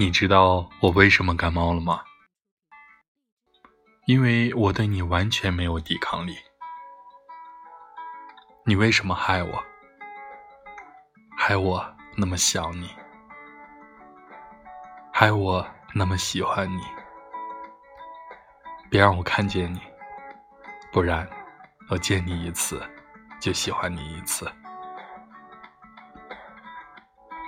你知道我为什么感冒了吗？因为我对你完全没有抵抗力。你为什么害我？害我那么想你。害我那么喜欢你。别让我看见你不然我见你一次就喜欢你一次。